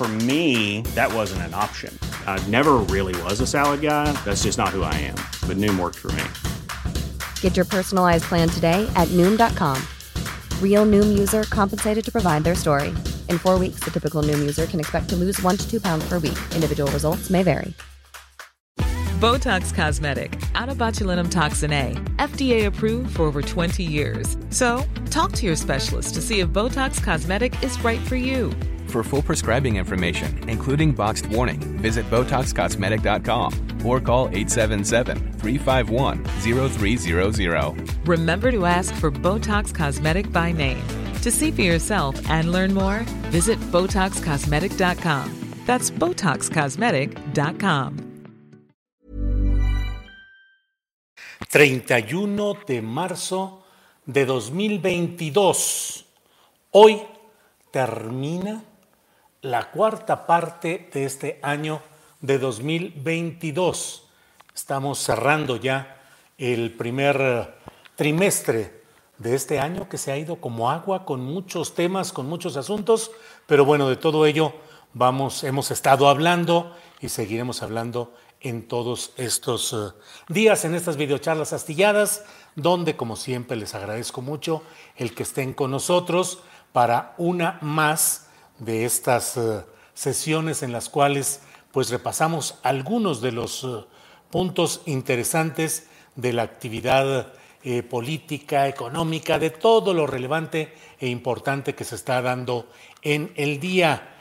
For me, that wasn't an option. I never really was a salad guy. That's just not who I am. But Noom worked for me. Get your personalized plan today at Noom.com. Real Noom user compensated to provide their story. In four weeks, the typical Noom user can expect to lose one to two pounds per week. Individual results may vary. Botox Cosmetic, out of botulinum toxin A, FDA approved for over 20 years. So, talk to your specialist to see if Botox Cosmetic is right for you. For full prescribing information, including boxed warning, visit BotoxCosmetic.com or call 877-351-0300. Remember to ask for Botox Cosmetic by name. To see for yourself and learn more, visit BotoxCosmetic.com. That's BotoxCosmetic.com. 31 de marzo de 2022. Hoy termina la cuarta parte de este año de 2022. Estamos cerrando ya el primer trimestre de este año que se ha ido como agua con muchos temas, con muchos asuntos, pero bueno, de todo ello vamos hemos estado hablando y seguiremos hablando en todos estos eh, días, en estas videocharlas astilladas, donde como siempre les agradezco mucho el que estén con nosotros para una más de estas eh, sesiones en las cuales pues repasamos algunos de los eh, puntos interesantes de la actividad política, económica, de todo lo relevante e importante que se está dando en el día.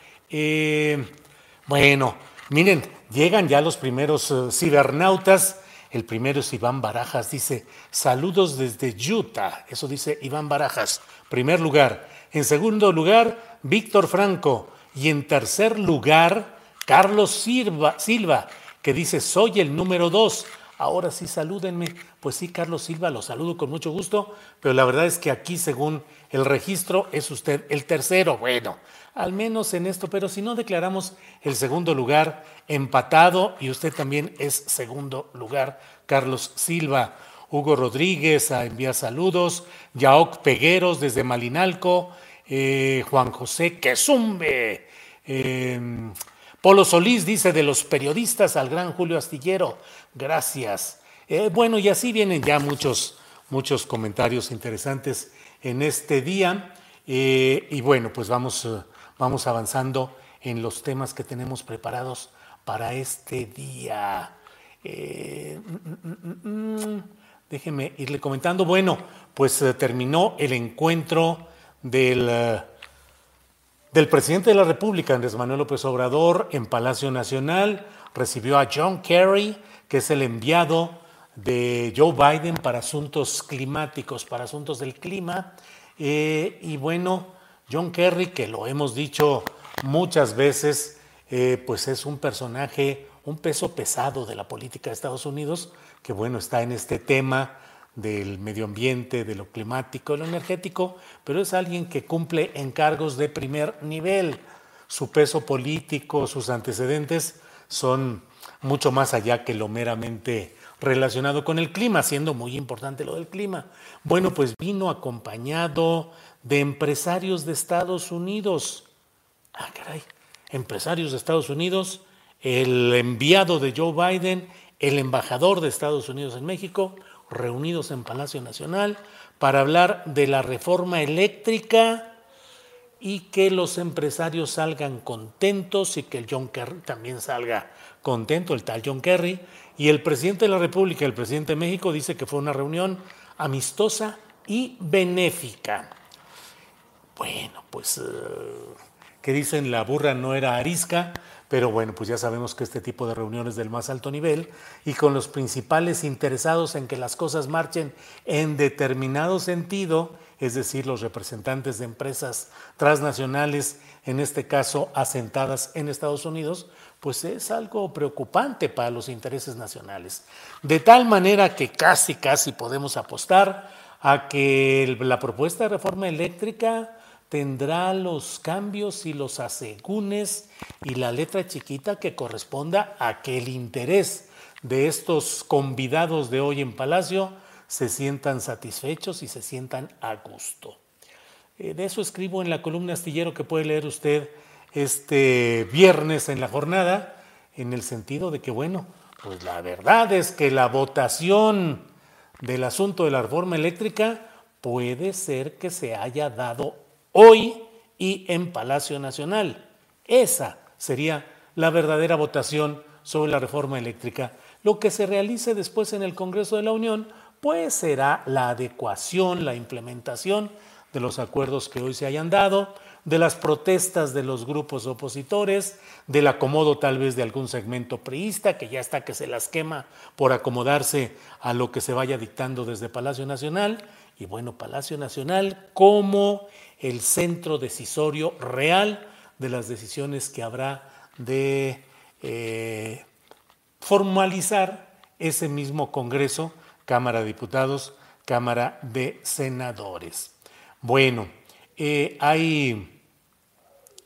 bueno, miren, Llegan ya los primeros eh, cibernautas. El primero es Iván Barajas, dice, saludos desde Utah. Eso dice Iván Barajas, primer lugar. En segundo lugar, Víctor Franco. Y en tercer lugar, Carlos Silva, que dice, soy el número dos. Ahora sí, salúdenme. Pues sí, Carlos Silva, lo saludo con mucho gusto, pero la verdad es que aquí, según el registro, es usted el tercero. Bueno, al menos en esto, pero si no declaramos el segundo lugar empatado y usted también es segundo lugar, Carlos Silva. Hugo Rodríguez envía saludos, Yaoc Pegueros desde Malinalco, eh, Juan José Quesumbe, em, Polo Solís dice de los periodistas al gran Julio Astillero, gracias. Eh, bueno, y así vienen ya muchos, muchos comentarios interesantes en este día. Eh, y bueno, pues vamos vamos avanzando en los temas que tenemos preparados para este día. Eh, mm, mm, mm, déjeme irle comentando. Bueno, pues eh, terminó el encuentro del, eh, del presidente de la República, Andrés Manuel López Obrador, en Palacio Nacional. Recibió a John Kerry, que es el enviado de Joe Biden para asuntos climáticos, para asuntos del clima. y bueno, John Kerry, que lo hemos dicho muchas veces, eh, pues es un personaje, un peso pesado de la política de Estados Unidos, que bueno, está en este tema del medio ambiente, de lo climático, de lo energético, pero es alguien que cumple encargos de primer nivel. Su peso político, sus antecedentes son mucho más allá que lo meramente relacionado con el clima, siendo muy importante lo del clima. Bueno, pues vino acompañado de empresarios de Estados Unidos. Ah, caray, empresarios de Estados Unidos, el enviado de Joe Biden, el embajador de Estados Unidos en México, reunidos en Palacio Nacional para hablar de la reforma eléctrica y que los empresarios salgan contentos y que el John Kerry también salga contento, el tal John Kerry. Y el presidente de la República, el presidente de México, dice que fue una reunión amistosa y benéfica. Bueno, pues, eh, que dicen la burra no era arisca, Pero bueno, pues ya sabemos que este tipo de reuniones del más alto nivel y con los principales interesados en que las cosas marchen en determinado sentido, es decir, los representantes de empresas transnacionales, en este caso asentadas en Estados Unidos, pues es algo preocupante para los intereses nacionales. De tal manera que casi, casi podemos apostar a que la propuesta de reforma eléctrica tendrá los cambios y los asegúnes y la letra chiquita que corresponda a que el interés de estos convidados de hoy en Palacio se sientan satisfechos y se sientan a gusto. Eh, de eso escribo en la columna astillero que puede leer usted este viernes en la jornada, en el sentido de que, bueno, pues la verdad es que la votación del asunto de la reforma eléctrica puede ser que se haya dado hoy y en Palacio Nacional. Esa sería la verdadera votación sobre la reforma eléctrica. Lo que se realice después en el Congreso de la Unión, pues será la adecuación, la implementación de los acuerdos que hoy se hayan dado, de las protestas de los grupos opositores, del acomodo tal vez de algún segmento priista que ya está que se las quema por acomodarse a lo que se vaya dictando desde Palacio Nacional. Y bueno, Palacio Nacional como el centro decisorio real de las decisiones que habrá de eh, formalizar ese mismo Congreso, Cámara de Diputados, Cámara de Senadores. Bueno, eh, hay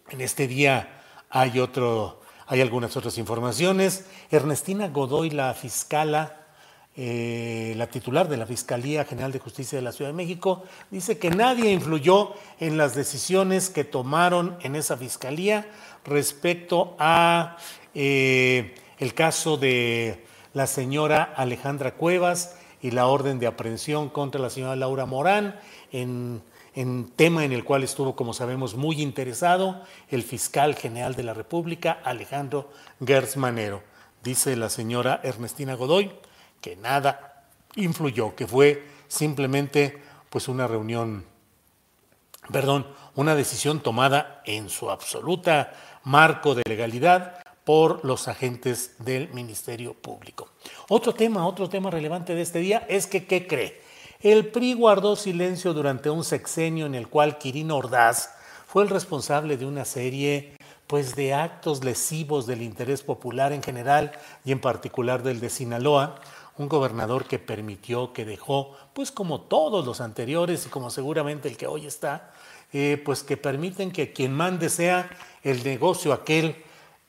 en este día hay otro, hay algunas otras informaciones. Ernestina Godoy, la fiscala eh, la titular de la Fiscalía General de Justicia de la Ciudad de México, dice que nadie influyó en las decisiones que tomaron en esa fiscalía respecto a eh, el caso de la señora Alejandra Cuevas y la orden de aprehensión contra la señora Laura Morán en, en tema en el cual estuvo, como sabemos, muy interesado el fiscal general de la República, Alejandro Gersmanero. Dice la señora Ernestina Godoy, que nada influyó, que fue simplemente pues una reunión, perdón, una decisión tomada en su absoluta marco de legalidad por los agentes del Ministerio Público. Otro tema, otro tema relevante de este día es que, ¿qué cree? El PRI guardó silencio durante un sexenio en el cual Quirino Ordaz fue el responsable de una serie pues de actos lesivos del interés popular en general y en particular del de Sinaloa, un gobernador que permitió, que dejó, pues como todos los anteriores y como seguramente el que hoy está, eh, pues que permiten que quien mande sea el negocio aquel.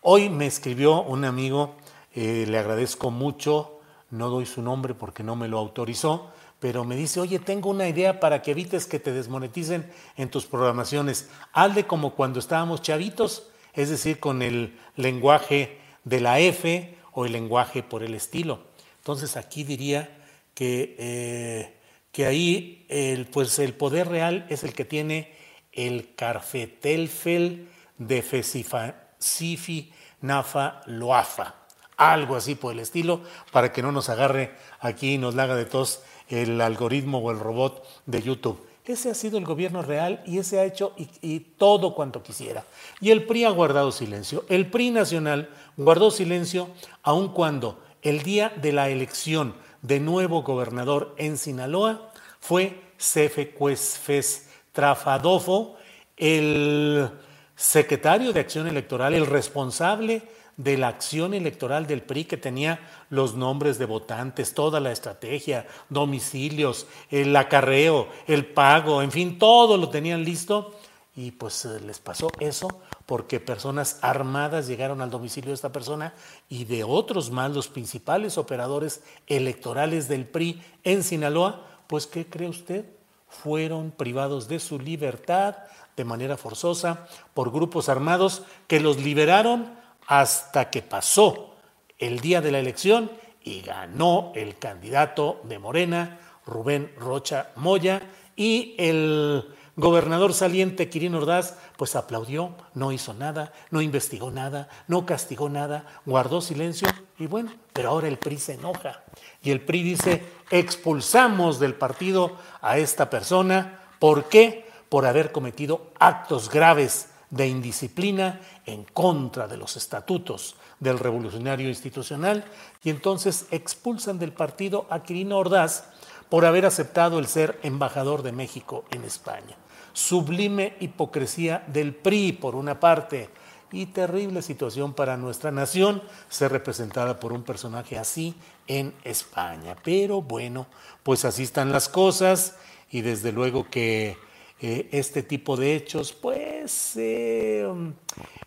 Hoy me escribió un amigo, eh, le agradezco mucho, no doy su nombre porque no me lo autorizó, pero me dice, oye, tengo una idea para que evites que te desmoneticen en tus programaciones. Hazle como cuando estábamos chavitos, es decir, con el lenguaje de la F o el lenguaje por el estilo. Entonces aquí diría que, eh, que ahí el, pues el poder real es el que tiene el Carfetelfel de Fesifi Nafa Loafa, algo así por el estilo, para que no nos agarre aquí y nos haga de tos el algoritmo o el robot de YouTube. Ese ha sido el gobierno real y ese ha hecho y, y, todo cuanto quisiera. Y el PRI ha guardado silencio. El PRI nacional guardó silencio aun cuando el día de la elección de nuevo gobernador en Sinaloa fue Cefe Cuesfes Trafadofo, el secretario de Acción Electoral, el responsable de la acción electoral del PRI que tenía los nombres de votantes, toda la estrategia, domicilios, el acarreo, el pago, en fin, todo lo tenían listo y pues eh, les pasó eso porque personas armadas llegaron al domicilio de esta persona y de otros más, los principales operadores electorales del PRI en Sinaloa, pues ¿qué cree usted? Fueron privados de su libertad de manera forzosa por grupos armados que los liberaron hasta que pasó el día de la elección y ganó el candidato de Morena, Rubén Rocha Moya, y el gobernador saliente Quirino Ordaz pues aplaudió, no hizo nada, no investigó nada, no castigó nada, guardó silencio y bueno, pero ahora el PRI se enoja y el PRI dice, expulsamos del partido a esta persona, ¿por qué? Por haber cometido actos graves de indisciplina en contra de los estatutos del revolucionario institucional y entonces expulsan del partido a Quirino Ordaz por haber aceptado el ser embajador de México en España. Sublime hipocresía del PRI, por una parte, y terrible situación para nuestra nación ser representada por un personaje así en España. Pero bueno, pues así están las cosas y desde luego que eh, este tipo de hechos, pues, eh,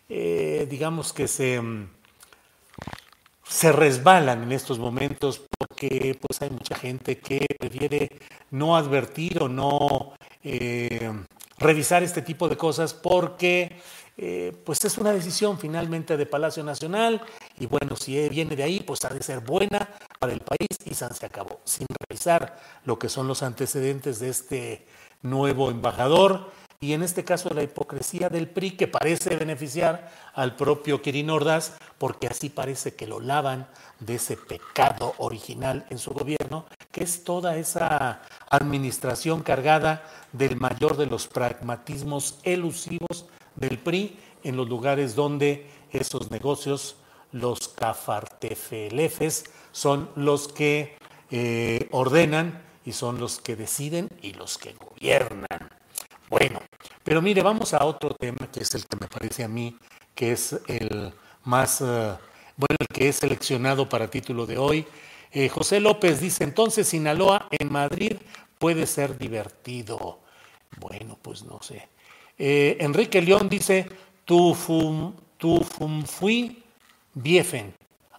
eh, digamos que se, se resbalan en estos momentos porque pues hay mucha gente que prefiere no advertir o no revisar este tipo de cosas porque eh, pues es una decisión finalmente de Palacio Nacional y bueno, si viene de ahí, pues ha de ser buena para el país y se acabó, sin revisar lo que son los antecedentes de este nuevo embajador y en este caso la hipocresía del PRI que parece beneficiar al propio Quirino Ordaz porque así parece que lo lavan de ese pecado original en su gobierno, que es toda esa administración cargada del mayor de los pragmatismos elusivos del PRI en los lugares donde esos negocios, los cafartefelefes, son los que eh, ordenan y son los que deciden y los que gobiernan. Bueno, pero mire, vamos a otro tema que es el que me parece a mí que es el más, eh, bueno, el que es seleccionado para título de hoy. Eh, José López dice, entonces Sinaloa en Madrid puede ser divertido. Bueno, pues no sé. Eh, Enrique León dice, tu fum, tu fum fui biefen.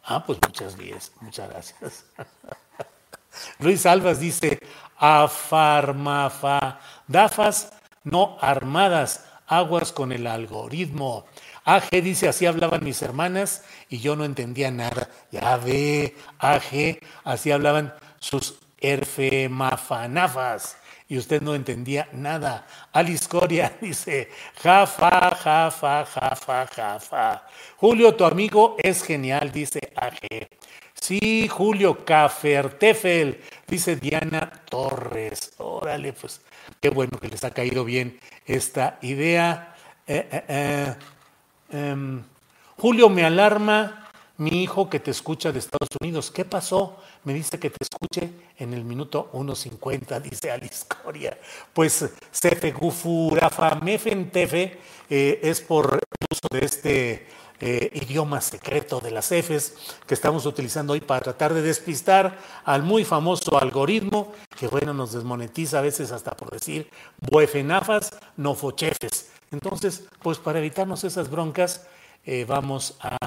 Ah, pues muchas gracias, muchas gracias. Luis Alvas dice, afarmafa, dafas no armadas, aguas con el algoritmo. AG dice, así hablaban mis hermanas y yo no entendía nada. Ya ve, AG, así hablaban sus erfemafanafas y usted no entendía nada. Alice Coria dice, jafa, jafa, jafa, jafa. Julio, tu amigo es genial, dice AG. Sí, Julio, Cafertefel, dice Diana Torres. Órale, pues qué bueno que les ha caído bien esta idea. Eh, eh, eh, em, Julio, me alarma mi hijo que te escucha de Estados Unidos. ¿Qué pasó? Me dice que te escuche en el minuto 1.50, dice Alice Coria. Pues Sefe Gufurafa Mefentefe es por el uso de este eh, idioma secreto de las Fs que estamos utilizando hoy para tratar de despistar al muy famoso algoritmo que, bueno, nos desmonetiza a veces hasta por decir buefenafas, nofochefes. Entonces, pues para evitarnos esas broncas, eh, vamos a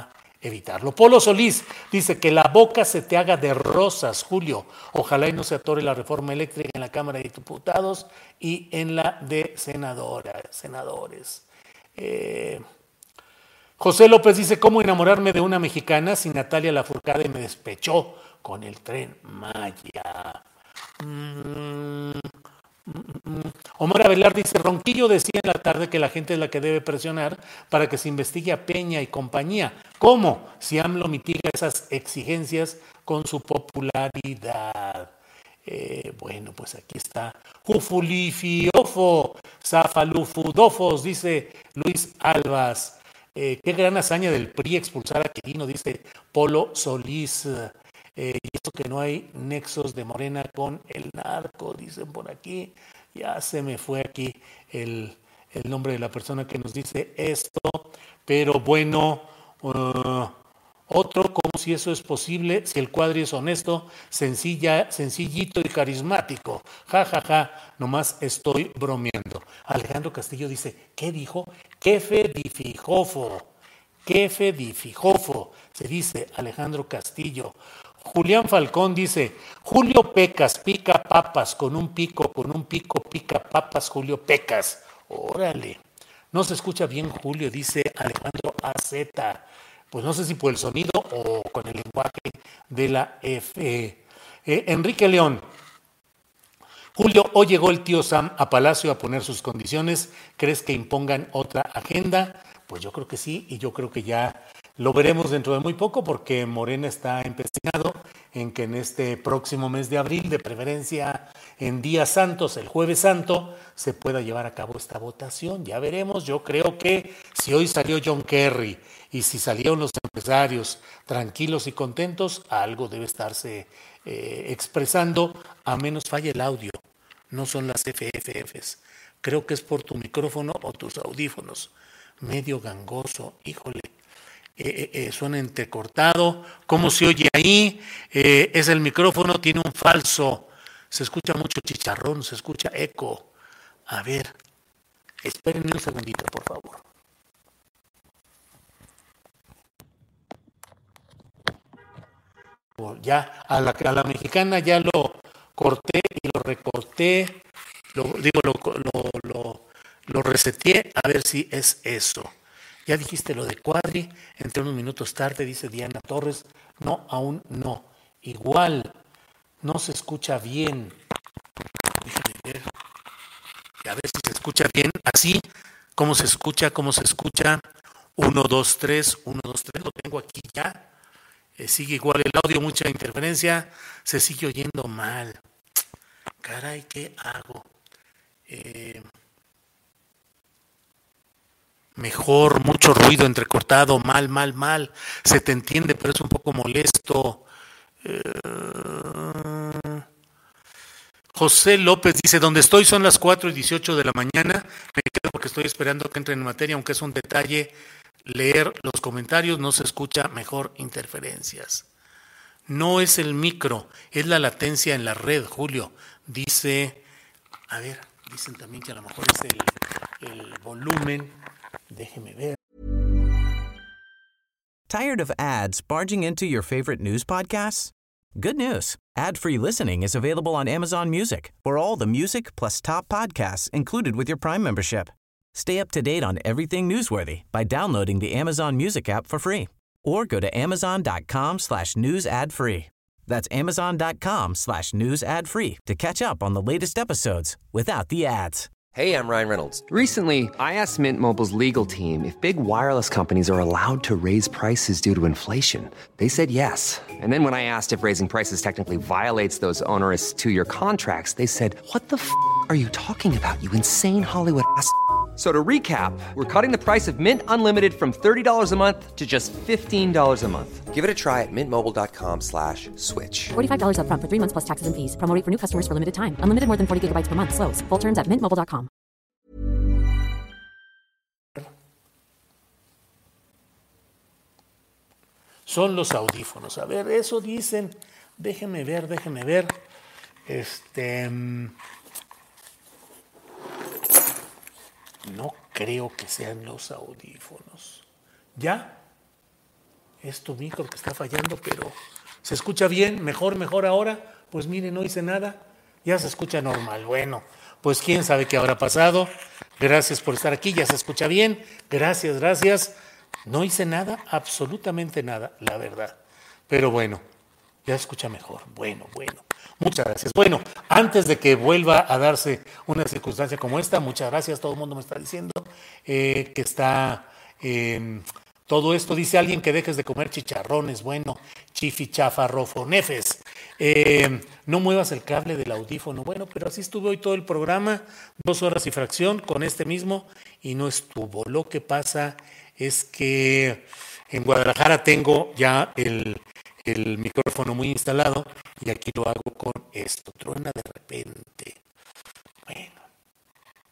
evitarlo. Polo Solís dice que la boca se te haga de rosas, Julio. Ojalá y no se atore la reforma eléctrica en la Cámara de Diputados y en la de senadora, senadores. Eh, José López dice, ¿cómo enamorarme de una mexicana si Natalia Lafourcade me despechó con el tren Maya? Mm, Omar Avelar dice, Ronquillo decía en la tarde que la gente es la que debe presionar para que se investigue a Peña y compañía. ¿Cómo? Si AMLO mitiga esas exigencias con su popularidad. Eh, bueno, pues aquí está. Jufulifiofo, Zafalufudofos, dice Luis Albas. Eh, qué gran hazaña del PRI expulsar a Quirino, dice Polo Solís. Eh, y esto que no hay nexos de Morena con el narco, dicen por aquí. Ya se me fue aquí el, nombre de la persona que nos dice esto, pero bueno, uh, otro, como si eso es posible, si el cuadro es honesto, sencilla, sencillito y carismático. Ja, ja, ja, nomás estoy bromeando. Alejandro Castillo dice, ¿qué dijo? Kefe di Fijofo. Kefe di Fijofo, se dice Alejandro Castillo. Julián Falcón dice, Julio Pecas pica papas con un pico, con un pico pica papas, Julio Pecas. Órale. No se escucha bien Julio, dice Alejandro AZ. Pues no sé si por el sonido o con el lenguaje de la F. Eh, Enrique León. Julio, hoy llegó el tío Sam a Palacio a poner sus condiciones. ¿Crees que impongan otra agenda? Pues yo creo que sí, y yo creo que ya lo veremos dentro de muy poco porque Morena está empecinado en que en este próximo mes de abril, de preferencia en días santos, el jueves santo, se pueda llevar a cabo esta votación. Ya veremos, yo creo que si hoy salió John Kerry y si salieron los empresarios tranquilos y contentos, algo debe estarse eh, expresando, a menos falle el audio, no son las FFFs. Creo que es por tu micrófono o tus audífonos. Medio gangoso, híjole. Eh, eh, suena entrecortado. ¿Cómo se oye ahí? es el micrófono, tiene un falso. Se escucha mucho chicharrón, se escucha eco. A ver, espérenme un segundito, por favor. Ya a la, mexicana ya lo corté y lo recorté, lo, digo, lo, lo, lo, reseteé a ver si es eso. Ya dijiste lo de Cuadri, entre unos minutos tarde, dice Diana Torres. No, aún no. Igual, no se escucha bien. Déjame ver. A ver si se escucha bien. Así, ¿cómo se escucha? ¿Cómo se escucha? 1, 2, 3, 1, 2, 3. Lo tengo aquí ya. Eh, sigue igual el audio, mucha interferencia, se sigue oyendo mal. Caray, ¿qué hago? Eh, mejor, mucho ruido entrecortado, mal, mal, mal. Se te entiende, pero es un poco molesto. Eh, José López dice, donde estoy son las 4 y 18 de la mañana. Me quedo porque estoy esperando que entre en materia, aunque es un detalle leer los comentarios, no se escucha mejor interferencias. No es el micro, es la latencia en la red, Julio. Dice, a ver, dicen también que a lo mejor es el, el volumen. Déjeme ver. Tired of ads barging into your favorite news podcasts? Good news. Ad-free listening is available on Amazon Music for all the music plus top podcasts included with your Prime membership. Stay up to date on everything newsworthy by downloading the Amazon Music app for free or go to amazon.com slash news ad free. That's amazon.com slash news ad free to catch up on the latest episodes without the ads. Hey, I'm Ryan Reynolds. Recently, I asked Mint Mobile's legal team if big wireless companies are allowed to raise prices due to inflation. They said yes. And then when I asked if raising prices technically violates those onerous two-year contracts, they said, what the f*** are you talking about, you insane Hollywood ass?" So to recap, we're cutting the price of Mint Unlimited from $30 a month to just $15 a month. Give it a try at mintmobile.com slash switch. $45 up front for three months plus taxes and fees. Promo for new customers for limited time. Unlimited more than 40 gigabytes per month. Slows. Full terms at mintmobile.com. Son los audífonos. A ver, eso dicen. Déjeme ver, déjeme ver. Este... Mm, No creo que sean los audífonos. ¿Ya? Es tu micro que está fallando, pero ¿se escucha bien? ¿Mejor, mejor ahora? Pues mire, no hice nada. Ya se escucha normal. Bueno, pues quién sabe qué habrá pasado. Gracias por estar aquí. Ya se escucha bien. Gracias, gracias. No hice nada, absolutamente nada, la verdad. Pero bueno, ya escucha mejor. Bueno, bueno. Muchas gracias. Bueno, antes de que vuelva a darse una circunstancia como esta, muchas gracias. Todo el mundo me está diciendo eh, que está em, todo esto. Dice alguien que dejes de comer chicharrones. Bueno, chifi, chafa, rofo, nefes. Em, no muevas el cable del audífono. Bueno, pero así estuve hoy todo el programa, dos horas y fracción con este mismo y no estuvo. Lo que pasa es que en Guadalajara tengo ya el el micrófono muy instalado y aquí lo hago con esto. Truena de repente. Bueno,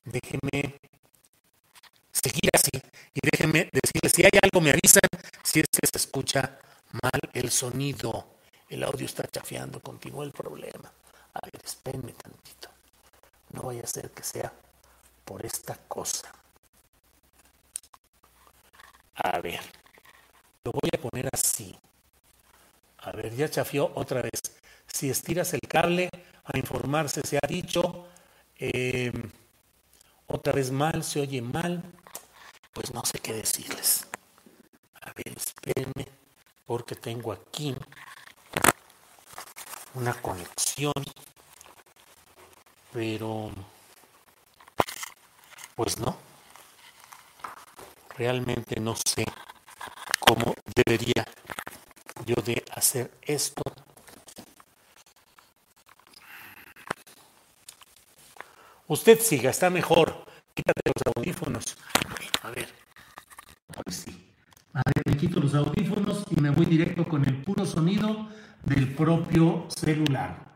déjeme seguir así y déjenme decirles si hay algo me avisan si es que se escucha mal el sonido. El audio está chafeando, continúa el problema. A ver, espérenme tantito. No vaya a ser que sea por esta cosa. A ver, lo voy a poner así. A ver, ya chafió otra vez. Si estiras el cable, a informarse se ha dicho. Eh, otra vez mal, se oye mal. Pues no sé qué decirles. A ver, espérenme, porque tengo aquí una conexión. Pero, pues no. Realmente no sé cómo debería yo de hacer esto. Usted siga, está mejor. Quítate los audífonos. A ver. A ver, sí. A ver, me quito los audífonos y me voy directo con el puro sonido del propio celular.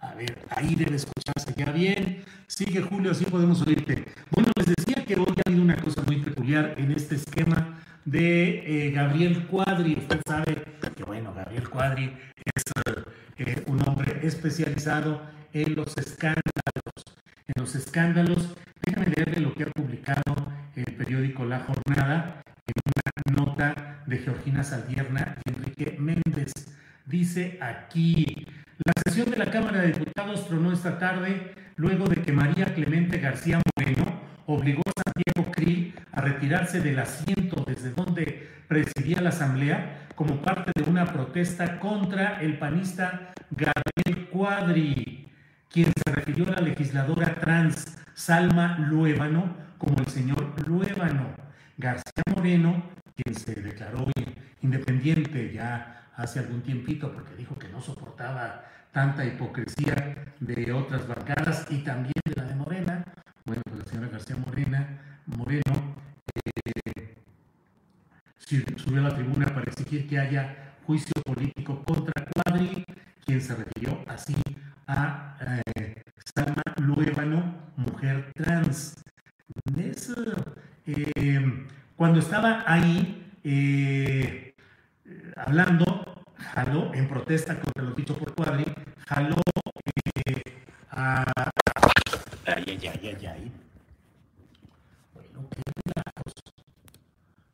A ver, ahí debe escucharse ya bien. Sigue Julio, así podemos oírte. Bueno, les decía que hoy ha habido una cosa muy peculiar en este esquema de eh, Gabriel Cuadri. Usted sabe bueno, Gabriel Cuadri es eh, un hombre especializado en los escándalos. En los escándalos, déjame leerle lo que ha publicado el periódico La Jornada en una nota de Georgina Saldierna y Enrique Méndez. Dice aquí, la sesión de la Cámara de Diputados tronó esta tarde luego de que María Clemente García Moreno obligó a Santiago Krill a retirarse del asiento desde donde presidía la Asamblea como parte de una protesta contra el panista Gabriel Cuadri, quien se refirió a la legisladora trans Salma Luébano como el señor Luébano. García Moreno, quien se declaró independiente ya hace algún tiempito porque dijo que no soportaba tanta hipocresía de otras bancadas y también de la de Morena. Bueno, pues la señora García Moreno eh, subió a la tribuna para exigir que haya juicio político contra Cuadri, quien se refirió así a eh, Salma Luébano, mujer trans. Eh, cuando estaba ahí eh, hablando, jaló en protesta contra lo dicho por Cuadri, jaló a... Ay, ay, ay, ay, ay. Bueno, qué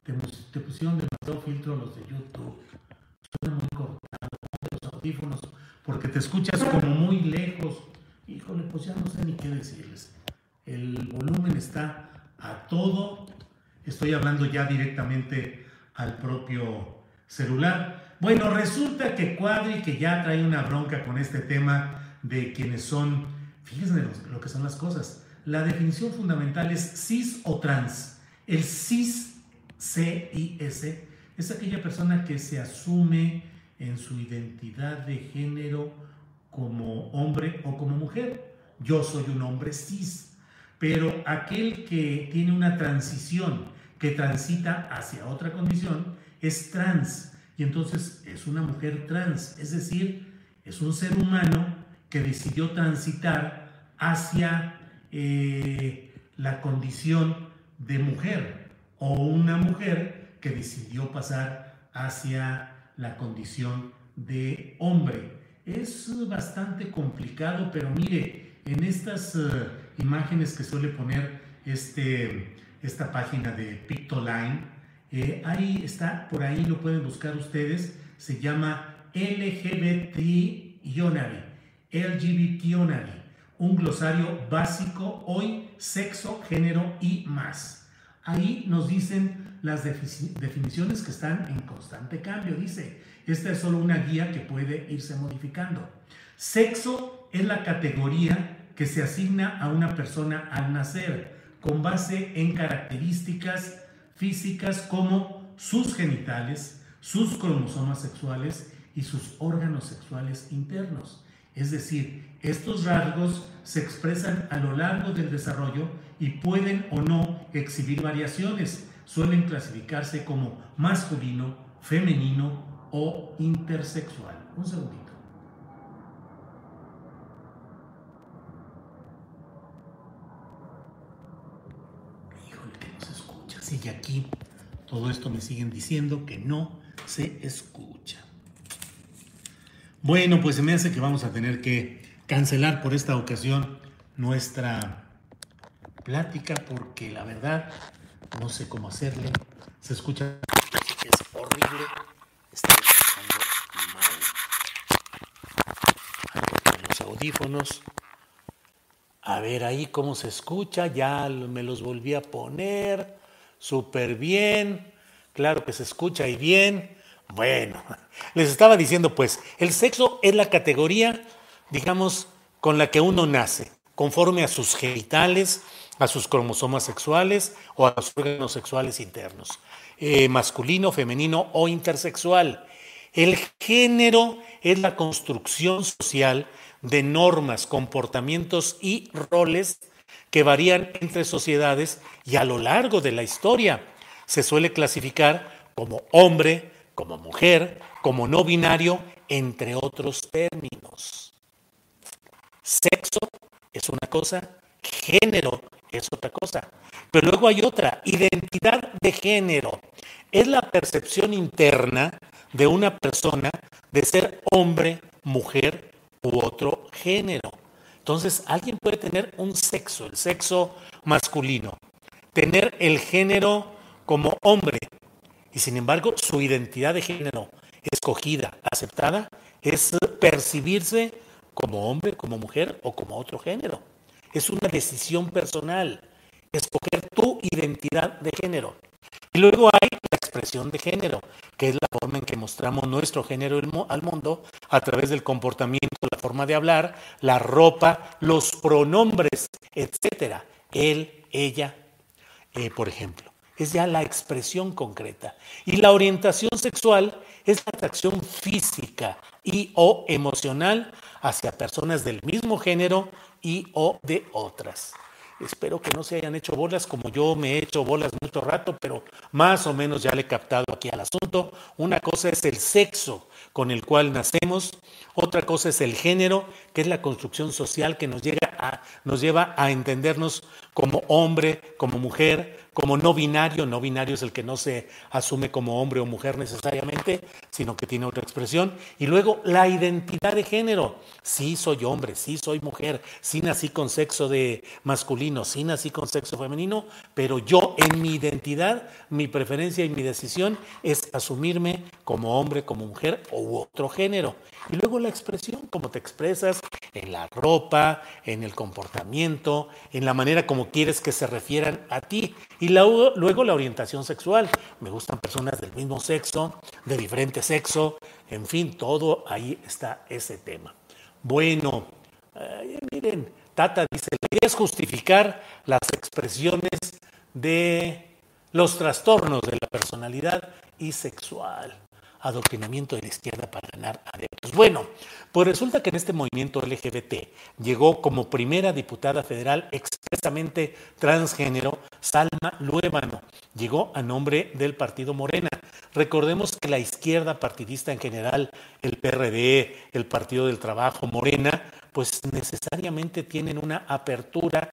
te, te pusieron demasiado filtro los de YouTube. Suena muy cortado. Los audífonos, porque te escuchas como muy lejos. Híjole, pues ya no sé ni qué decirles. El volumen está a todo. Estoy hablando ya directamente al propio celular. Bueno, resulta que Cuadri, que ya trae una bronca con este tema de quienes son, fíjense lo que son las cosas. La definición fundamental es cis o trans. El cis CIS es aquella persona que se asume en su identidad de género como hombre o como mujer. Yo soy un hombre cis, pero aquel que tiene una transición, que transita hacia otra condición, es trans. Y entonces es una mujer trans, es decir, es un ser humano que decidió transitar hacia eh, la condición de mujer o una mujer que decidió pasar hacia la condición de hombre. Es bastante complicado, pero mire, en estas eh, imágenes que suele poner este, esta página de Pictoline, eh, ahí está, por ahí lo pueden buscar ustedes, se llama LGBT LGBT un glosario básico hoy, sexo, género y más. Ahí nos dicen las definiciones que están en constante cambio. Dice, esta es solo una guía que puede irse modificando. Sexo es la categoría que se asigna a una persona al nacer con base en características físicas como sus genitales, sus cromosomas sexuales y sus órganos sexuales internos. Es decir, estos rasgos se expresan a lo largo del desarrollo y pueden o no exhibir variaciones. Suelen clasificarse como masculino, femenino o intersexual. Un segundito. Híjole, que no se escucha. Sigue aquí. Todo esto me siguen diciendo que no se escucha. Bueno, pues se me hace que vamos a tener que cancelar por esta ocasión nuestra plática porque la verdad no sé cómo hacerle. Se escucha que es horrible. Está escuchando mal. los audífonos. A ver ahí cómo se escucha. Ya me los volví a poner. Súper bien. Claro que se escucha ahí bien. Bueno, les estaba diciendo pues, el sexo es la categoría, digamos, con la que uno nace, conforme a sus genitales, a sus cromosomas sexuales o a los órganos sexuales internos, eh, masculino, femenino o intersexual. El género es la construcción social de normas, comportamientos y roles que varían entre sociedades y a lo largo de la historia. Se suele clasificar como hombre, como mujer, como no binario, entre otros términos. Sexo es una cosa, género es otra cosa. Pero luego hay otra, identidad de género. Es la percepción interna de una persona de ser hombre, mujer u otro género. Entonces, alguien puede tener un sexo, el sexo masculino, tener el género como hombre, y sin embargo su identidad de género escogida, aceptada, es percibirse como hombre, como mujer o como otro género. Es una decisión personal, escoger tu identidad de género. Y luego hay la expresión de género, que es la forma en que mostramos nuestro género al mundo a través del comportamiento, la forma de hablar, la ropa, los pronombres, etcétera. Él, ella, eh, por ejemplo es ya la expresión concreta. Y la orientación sexual es la atracción física y o emocional hacia personas del mismo género y o de otras. Espero que no se hayan hecho bolas como yo me he hecho bolas mucho rato, pero más o menos ya le he captado aquí al asunto. Una cosa es el sexo con el cual nacemos, otra cosa es el género, que es la construcción social que nos, llega a, nos lleva a entendernos como hombre, como mujer, como no binario. No binario es el que no se asume como hombre o mujer necesariamente, sino que tiene otra expresión. Y luego la identidad de género. Sí soy hombre, sí soy mujer, sí nací con sexo de masculino, sí nací con sexo femenino, pero yo en mi identidad, mi preferencia y mi decisión es asumirme como hombre, como mujer u otro género. Y luego la expresión, como te expresas en la ropa, en el comportamiento, en la manera como quieres que se refieran a ti. Luego la orientación sexual. Me gustan personas del mismo sexo, de diferente sexo, en fin, todo ahí está ese tema. Bueno, miren, Tata dice, la idea es justificar las expresiones de los trastornos de la personalidad y sexual adoctrinamiento de la izquierda para ganar adeptos. Bueno, pues resulta que en este movimiento LGBT llegó como primera diputada federal expresamente transgénero Salma Luébano. Llegó a nombre del partido Morena. Recordemos que la izquierda partidista en general, el PRD, el Partido del Trabajo, Morena, pues necesariamente tienen una apertura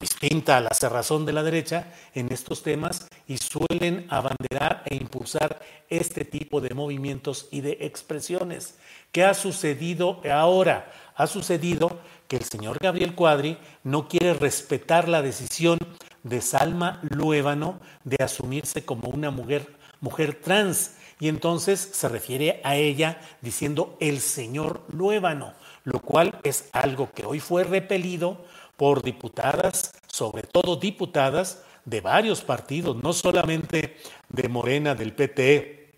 distinta a la cerrazón de la derecha en estos temas y suelen abanderar e impulsar este tipo de movimientos y de expresiones. ¿Qué ha sucedido ahora? Ha sucedido que el señor Gabriel Cuadri no quiere respetar la decisión de Salma Luébano de asumirse como una mujer, mujer trans y entonces se refiere a ella diciendo el señor Luébano, lo cual es algo que hoy fue repelido por diputadas, sobre todo diputadas de varios partidos, no solamente de Morena, del PT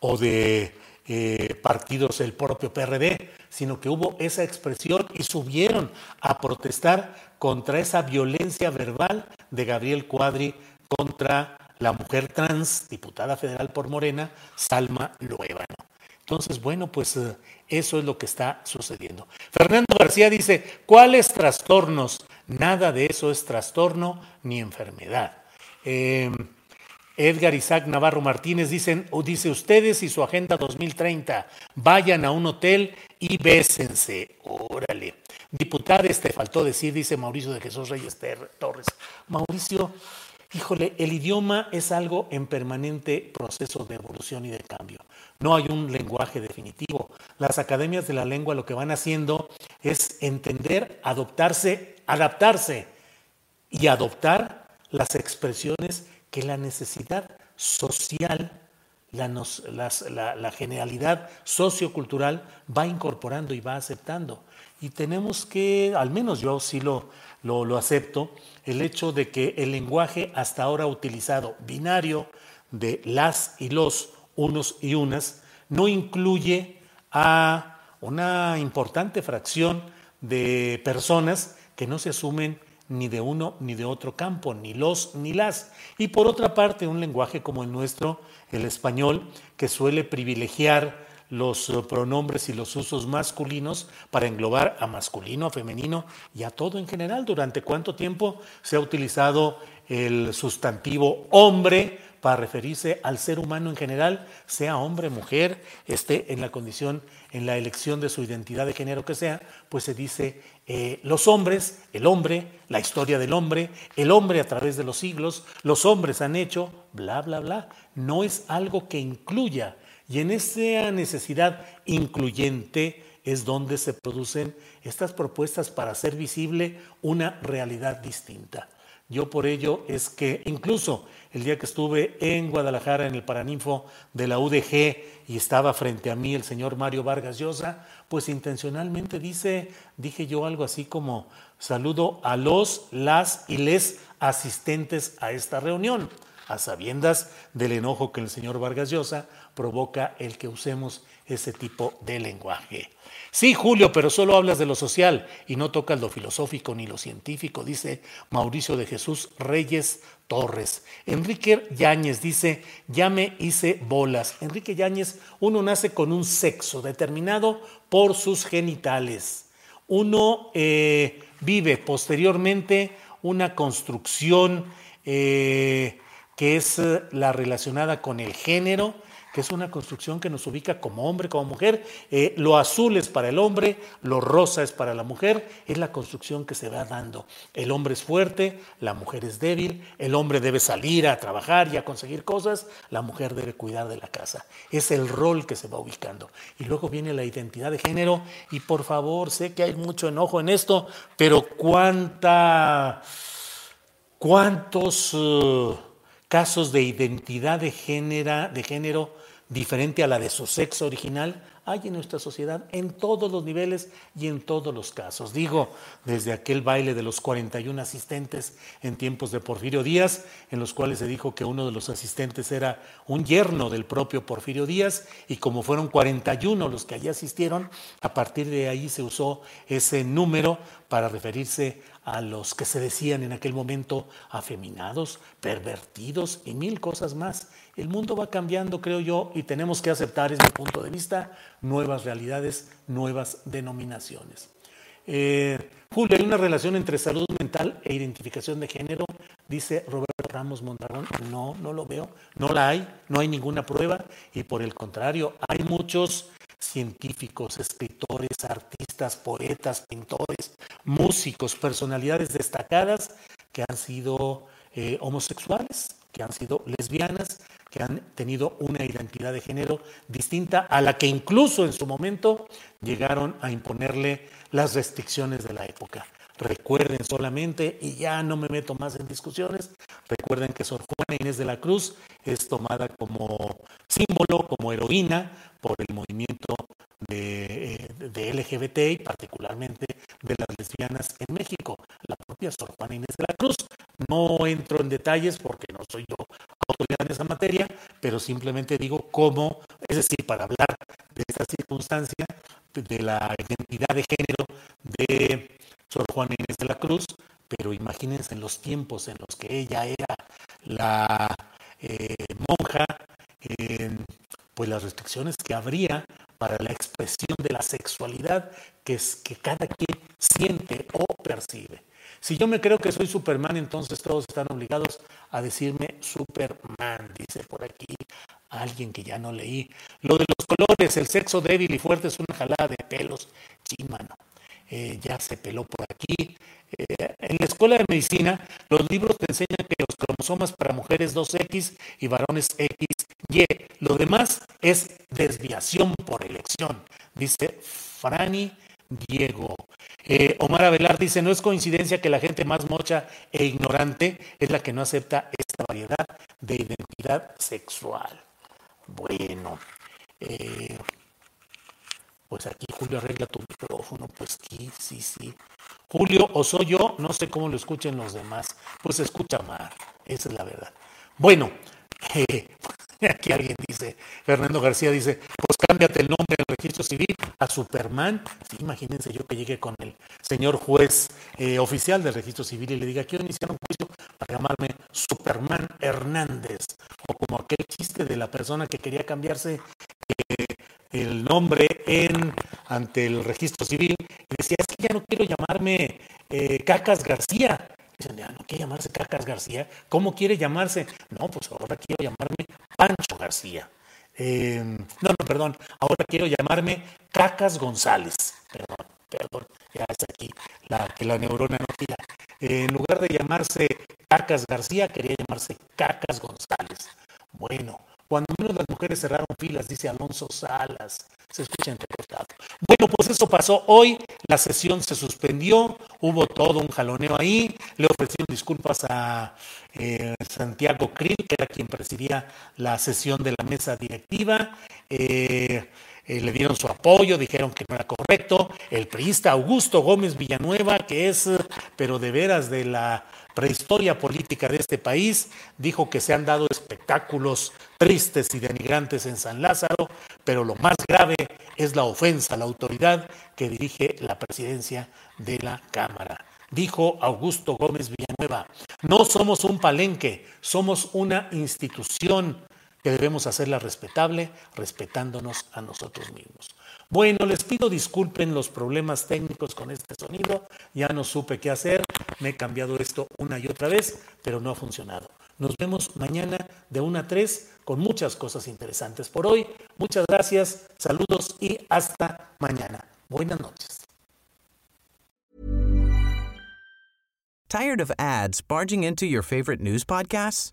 o de eh, partidos del propio PRD, sino que hubo esa expresión y subieron a protestar contra esa violencia verbal de Gabriel Cuadri contra la mujer trans, diputada federal por Morena, Salma Luébano. Entonces, bueno, pues eh, eso es lo que está sucediendo. Fernando García dice, ¿cuáles trastornos? Nada de eso es trastorno ni enfermedad. Em, Edgar Isaac Navarro Martínez dicen, dice ustedes y su agenda 2030, vayan a un hotel y bésense. Órale. Diputades, te faltó decir, dice Mauricio de Jesús Reyes Torres. Mauricio, Híjole, el idioma es algo en permanente proceso de evolución y de cambio. No hay un lenguaje definitivo. Las academias de la lengua lo que van haciendo es entender, adoptarse, adaptarse y adoptar las expresiones que la necesidad social, la, la generalidad sociocultural va incorporando y va aceptando. Y tenemos que, al menos yo sí lo, acepto, el hecho de que el lenguaje hasta ahora utilizado, binario, de las y los, unos y unas, no incluye a una importante fracción de personas que no se asumen ni de uno ni de otro campo, ni los ni las. Y por otra parte, un lenguaje como el nuestro, el español, que suele privilegiar los eh, pronombres y los usos masculinos para englobar a masculino, a femenino y a todo en general. ¿Durante cuánto tiempo se ha utilizado el sustantivo hombre para referirse al ser humano en general, sea hombre, mujer, esté en la condición, en la elección de su identidad de género que sea, pues se dice eh, los hombres, el hombre, la historia del hombre, el hombre a través de los siglos, los hombres han hecho, bla, bla, bla. No es algo que incluya. Y en esa necesidad incluyente es donde se producen estas propuestas para hacer visible una realidad distinta. Yo por ello es que incluso el día que estuve en Guadalajara en el Paraninfo de la UDG y estaba frente a mí el señor Mario Vargas Llosa, pues intencionalmente dice, dije yo algo así como saludo a los, las y les asistentes a esta reunión, a sabiendas del enojo que el señor Vargas Llosa provoca el que usemos ese tipo de lenguaje. Sí, Julio, pero solo hablas de lo social y no tocas lo filosófico ni lo científico, dice Mauricio de Jesús Reyes Torres. Enrique Yáñez dice, ya me hice bolas. Enrique Yáñez, uno nace con un sexo determinado por sus genitales. Uno eh, vive posteriormente una construcción eh, que es eh, la relacionada con el género que es una construcción que nos ubica como hombre, como mujer. Eh, lo azul es para el hombre, lo rosa es para la mujer, es la construcción que se va dando. El hombre es fuerte, la mujer es débil, el hombre debe salir a trabajar y a conseguir cosas, la mujer debe cuidar de la casa. Es el rol que se va ubicando. Y luego viene la identidad de género y por favor, sé que hay mucho enojo en esto, pero cuánta, cuántos... Uh, casos de identidad de género, diferente a la de su sexo original hay en nuestra sociedad en todos los niveles y en todos los casos. Digo, desde aquel baile de los 41 asistentes en tiempos de Porfirio Díaz, en los cuales se dijo que uno de los asistentes era un yerno del propio Porfirio Díaz, y como fueron 41 los que allí asistieron, a partir de ahí se usó ese número para referirse a los que se decían en aquel momento afeminados, pervertidos y mil cosas más. El mundo va cambiando, creo yo, y tenemos que aceptar, es mi punto de vista, nuevas realidades, nuevas denominaciones. Eh, Julio, ¿hay una relación entre salud mental e identificación de género? Dice Roberto Ramos Mondragón. No, no lo veo. No la hay, no hay ninguna prueba y por el contrario, hay muchos científicos, escritores, artistas, poetas, pintores, músicos, personalidades destacadas que han sido eh, homosexuales, que han sido lesbianas, que han tenido una identidad de género distinta a la que incluso en su momento llegaron a imponerle las restricciones de la época. Recuerden solamente, y ya no me meto más en discusiones, recuerden que Sor Juana Inés de la Cruz es tomada como símbolo, como heroína por el movimiento de, de, LGBT y particularmente de las lesbianas en México. La propia Sor Juana Inés de la Cruz. No entro en detalles porque no soy yo autoridad en esa materia, pero simplemente digo cómo, es decir, para hablar de esta circunstancia, de la identidad de género de Sor Juana Inés de la Cruz, pero imagínense en los tiempos en los que ella era la eh, monja, pues las restricciones que habría para la expresión de la sexualidad que, es, que cada quien siente o percibe. Si yo me creo que soy Superman, entonces todos están obligados a decirme Superman, dice por aquí alguien que ya no leí. Lo de los colores, el sexo débil y fuerte es una jalada de pelos. Sí, mano. Eh, ya se peló por aquí. Eh, en la escuela de medicina, los libros te enseñan que los cromosomas para mujeres 2X y varones XY. Lo demás es desviación por elección, dice Franny Diego. Eh, Omar Avelar dice, no es coincidencia que la gente más mocha e ignorante es la que no acepta esta variedad de identidad sexual. Bueno, pues aquí Julio arregla tu micrófono, pues sí, sí, sí. Julio, o soy yo, no sé cómo lo escuchen los demás, pues escucha mal, esa es la verdad. Bueno, aquí alguien dice, Fernando García dice, pues cámbiate el nombre del registro civil a Superman. Sí, imagínense yo que llegue con el señor juez eh, oficial del registro civil y le diga, quiero iniciar un juicio para llamarme Superman Hernández. O como aquel chiste de la persona que quería cambiarse eh, el nombre en, ante el registro civil y decía, es que ya no quiero llamarme eh, Cacas García. Dicen, ya no quiere llamarse Cacas García. ¿Cómo quiere llamarse? No, pues ahora quiero llamarme Pancho García. Eh, no, no, perdón. Ahora quiero llamarme Cacas González. Perdón, perdón. Ya está aquí la, que la neurona no gira. en lugar de llamarse Cacas García, quería llamarse Cacas González. Bueno, cuando menos las mujeres cerraron filas, dice Alonso Salas. Se escucha entrecortado. Bueno, pues eso pasó hoy. La sesión se suspendió. Hubo todo un jaloneo ahí. Le ofrecieron disculpas a eh, Santiago Krill, que era quien presidía la sesión de la mesa directiva. Eh, eh, le dieron su apoyo, dijeron que no era correcto. El priista Augusto Gómez Villanueva, que es, pero de veras de la prehistoria política de este país, dijo que se han dado espectáculos tristes y denigrantes en San Lázaro, pero lo más grave es la ofensa a la autoridad que dirige la presidencia de la Cámara. Dijo Augusto Gómez Villanueva, no somos un palenque, somos una institución que debemos hacerla respetable, respetándonos a nosotros mismos. Bueno, les pido disculpen los problemas técnicos con este sonido, ya no supe qué hacer, me he cambiado esto una y otra vez, pero no ha funcionado. Nos vemos mañana de 1 a 3 con muchas cosas interesantes. Por hoy, muchas gracias, saludos y hasta mañana. Buenas noches. Tired of ads barging into your favorite news podcasts?